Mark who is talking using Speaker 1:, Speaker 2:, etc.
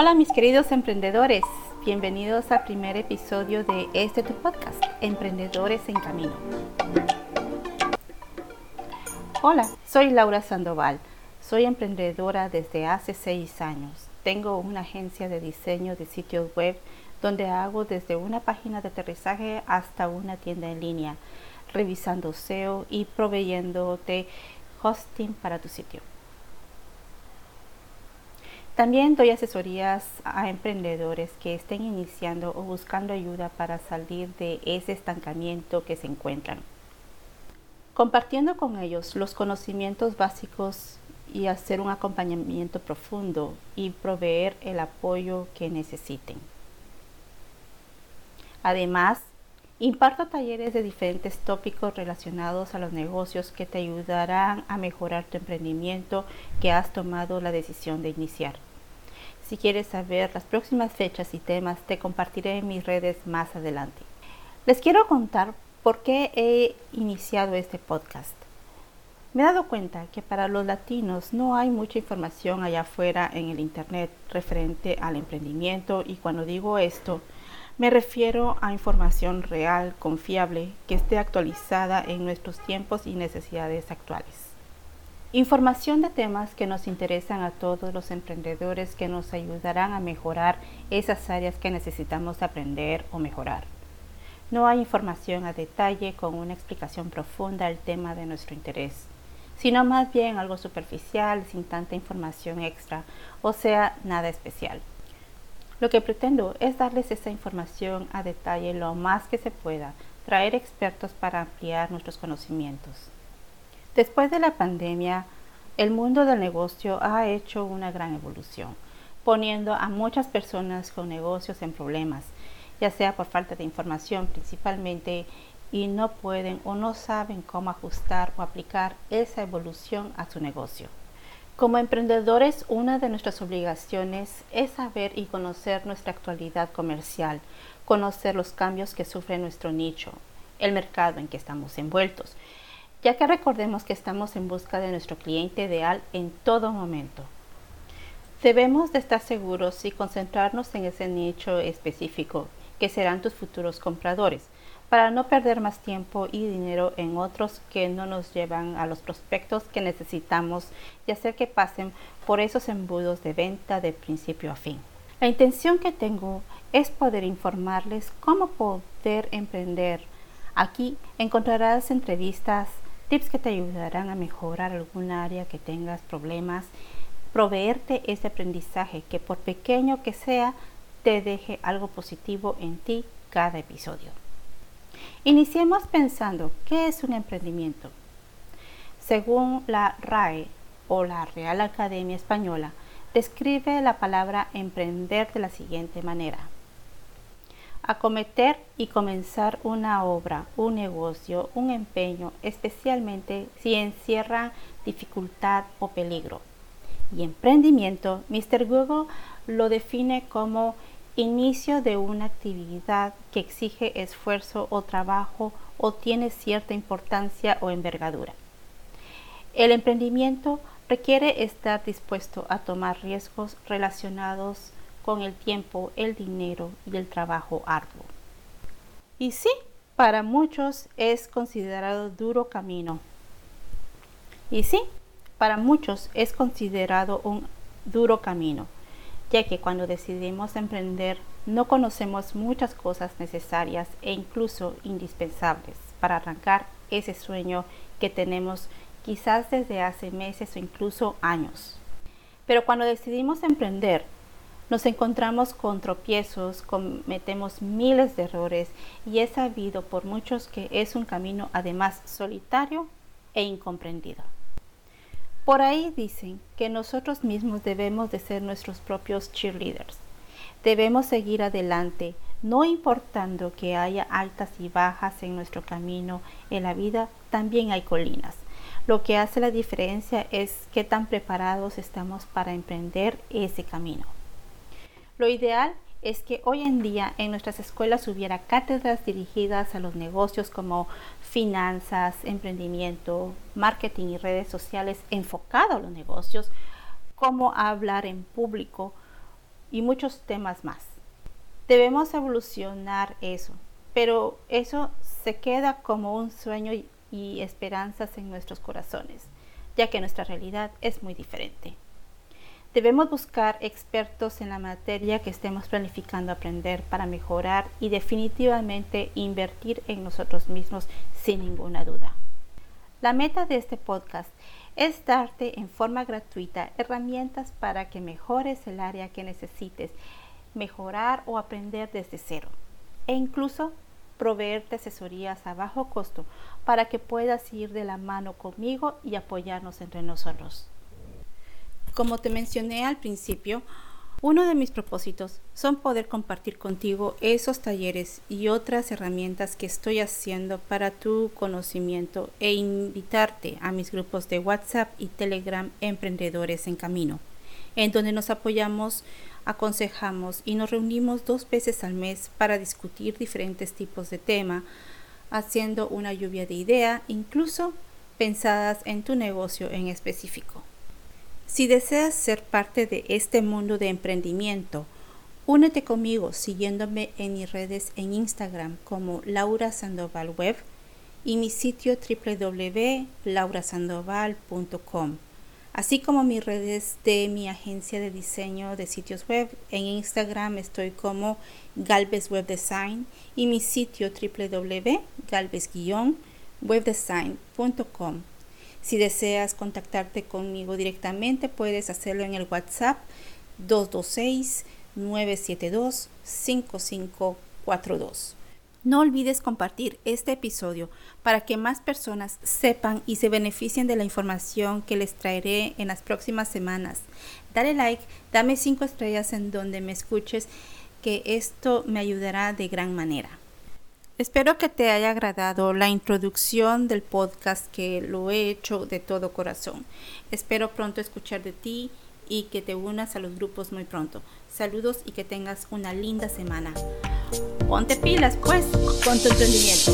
Speaker 1: Hola mis queridos emprendedores, bienvenidos al primer episodio de este tu podcast, Emprendedores en Camino. Hola, soy Laura Sandoval, soy emprendedora desde hace seis años. Tengo una agencia de diseño de sitios web donde hago desde una página de aterrizaje hasta una tienda en línea, revisando SEO y proveyéndote hosting para tu sitio. También doy asesorías a emprendedores que estén iniciando o buscando ayuda para salir de ese estancamiento que se encuentran. Compartiendo con ellos los conocimientos básicos y hacer un acompañamiento profundo y proveer el apoyo que necesiten. Además, imparto talleres de diferentes tópicos relacionados a los negocios que te ayudarán a mejorar tu emprendimiento que has tomado la decisión de iniciar. Si quieres saber las próximas fechas y temas, te compartiré en mis redes más adelante. Les quiero contar por qué he iniciado este podcast. Me he dado cuenta que para los latinos no hay mucha información allá afuera en el Internet referente al emprendimiento y cuando digo esto, me refiero a información real, confiable, que esté actualizada en nuestros tiempos y necesidades actuales. Información de temas que nos interesan a todos los emprendedores que nos ayudarán a mejorar esas áreas que necesitamos aprender o mejorar. No hay información a detalle con una explicación profunda al tema de nuestro interés, sino más bien algo superficial sin tanta información extra, o sea, nada especial. Lo que pretendo es darles esa información a detalle lo más que se pueda, traer expertos para ampliar nuestros conocimientos. Después de la pandemia, el mundo del negocio ha hecho una gran evolución, poniendo a muchas personas con negocios en problemas, ya sea por falta de información principalmente y no pueden o no saben cómo ajustar o aplicar esa evolución a su negocio. Como emprendedores, una de nuestras obligaciones es saber y conocer nuestra actualidad comercial, conocer los cambios que sufre nuestro nicho, el mercado en que estamos envueltos ya que recordemos que estamos en busca de nuestro cliente ideal en todo momento. Debemos de estar seguros y concentrarnos en ese nicho específico que serán tus futuros compradores, para no perder más tiempo y dinero en otros que no nos llevan a los prospectos que necesitamos y hacer que pasen por esos embudos de venta de principio a fin. La intención que tengo es poder informarles cómo poder emprender. Aquí encontrarás entrevistas, tips que te ayudarán a mejorar algún área que tengas problemas, proveerte ese aprendizaje que por pequeño que sea, te deje algo positivo en ti cada episodio. Iniciemos pensando, ¿qué es un emprendimiento? Según la RAE o la Real Academia Española, describe la palabra emprender de la siguiente manera acometer y comenzar una obra, un negocio, un empeño, especialmente si encierra dificultad o peligro. Y emprendimiento, Mr. Google lo define como inicio de una actividad que exige esfuerzo o trabajo o tiene cierta importancia o envergadura. El emprendimiento requiere estar dispuesto a tomar riesgos relacionados con el tiempo, el dinero y el trabajo arduo. Y sí, para muchos es considerado duro camino. Y sí, para muchos es considerado un duro camino, ya que cuando decidimos emprender no conocemos muchas cosas necesarias e incluso indispensables para arrancar ese sueño que tenemos quizás desde hace meses o incluso años. Pero cuando decidimos emprender, nos encontramos con tropiezos, cometemos miles de errores y es sabido por muchos que es un camino además solitario e incomprendido. Por ahí dicen que nosotros mismos debemos de ser nuestros propios cheerleaders. Debemos seguir adelante, no importando que haya altas y bajas en nuestro camino, en la vida también hay colinas. Lo que hace la diferencia es qué tan preparados estamos para emprender ese camino. Lo ideal es que hoy en día en nuestras escuelas hubiera cátedras dirigidas a los negocios como finanzas, emprendimiento, marketing y redes sociales enfocado a los negocios, cómo hablar en público, y muchos temas más. Debemos evolucionar eso, pero eso se queda como un sueño y esperanzas en nuestros corazones, ya que nuestra realidad es muy diferente. Debemos buscar expertos en la materia que estemos planificando aprender para mejorar y definitivamente invertir en nosotros mismos sin ninguna duda. La meta de este podcast es darte en forma gratuita herramientas para que mejores el área que necesites mejorar o aprender desde cero e incluso proveerte asesorías a bajo costo para que puedas ir de la mano conmigo y apoyarnos entre nosotros. Como te mencioné al principio, uno de mis propósitos son poder compartir contigo esos talleres y otras herramientas que estoy haciendo para tu conocimiento e invitarte a mis grupos de WhatsApp y Telegram Emprendedores en Camino, en donde nos apoyamos, aconsejamos y nos reunimos dos veces al mes para discutir diferentes tipos de tema, haciendo una lluvia de ideas, incluso pensadas en tu negocio en específico. Si deseas ser parte de este mundo de emprendimiento, únete conmigo siguiéndome en mis redes en Instagram como Laura Sandoval Web y mi sitio www.laurasandoval.com, así como mis redes de mi agencia de diseño de sitios web. En Instagram estoy como Galvez Web Design y mi sitio www.galvez-webdesign.com. Si deseas contactarte conmigo directamente, puedes hacerlo en el WhatsApp 226-972-5542. No olvides compartir este episodio para que más personas sepan y se beneficien de la información que les traeré en las próximas semanas. Dale like, dame 5 estrellas en donde me escuches, que esto me ayudará de gran manera. Espero que te haya agradado la introducción del podcast que lo he hecho de todo corazón. Espero pronto escuchar de ti y que te unas a los grupos muy pronto. Saludos y que tengas una linda semana. Ponte pilas pues con tu emprendimiento.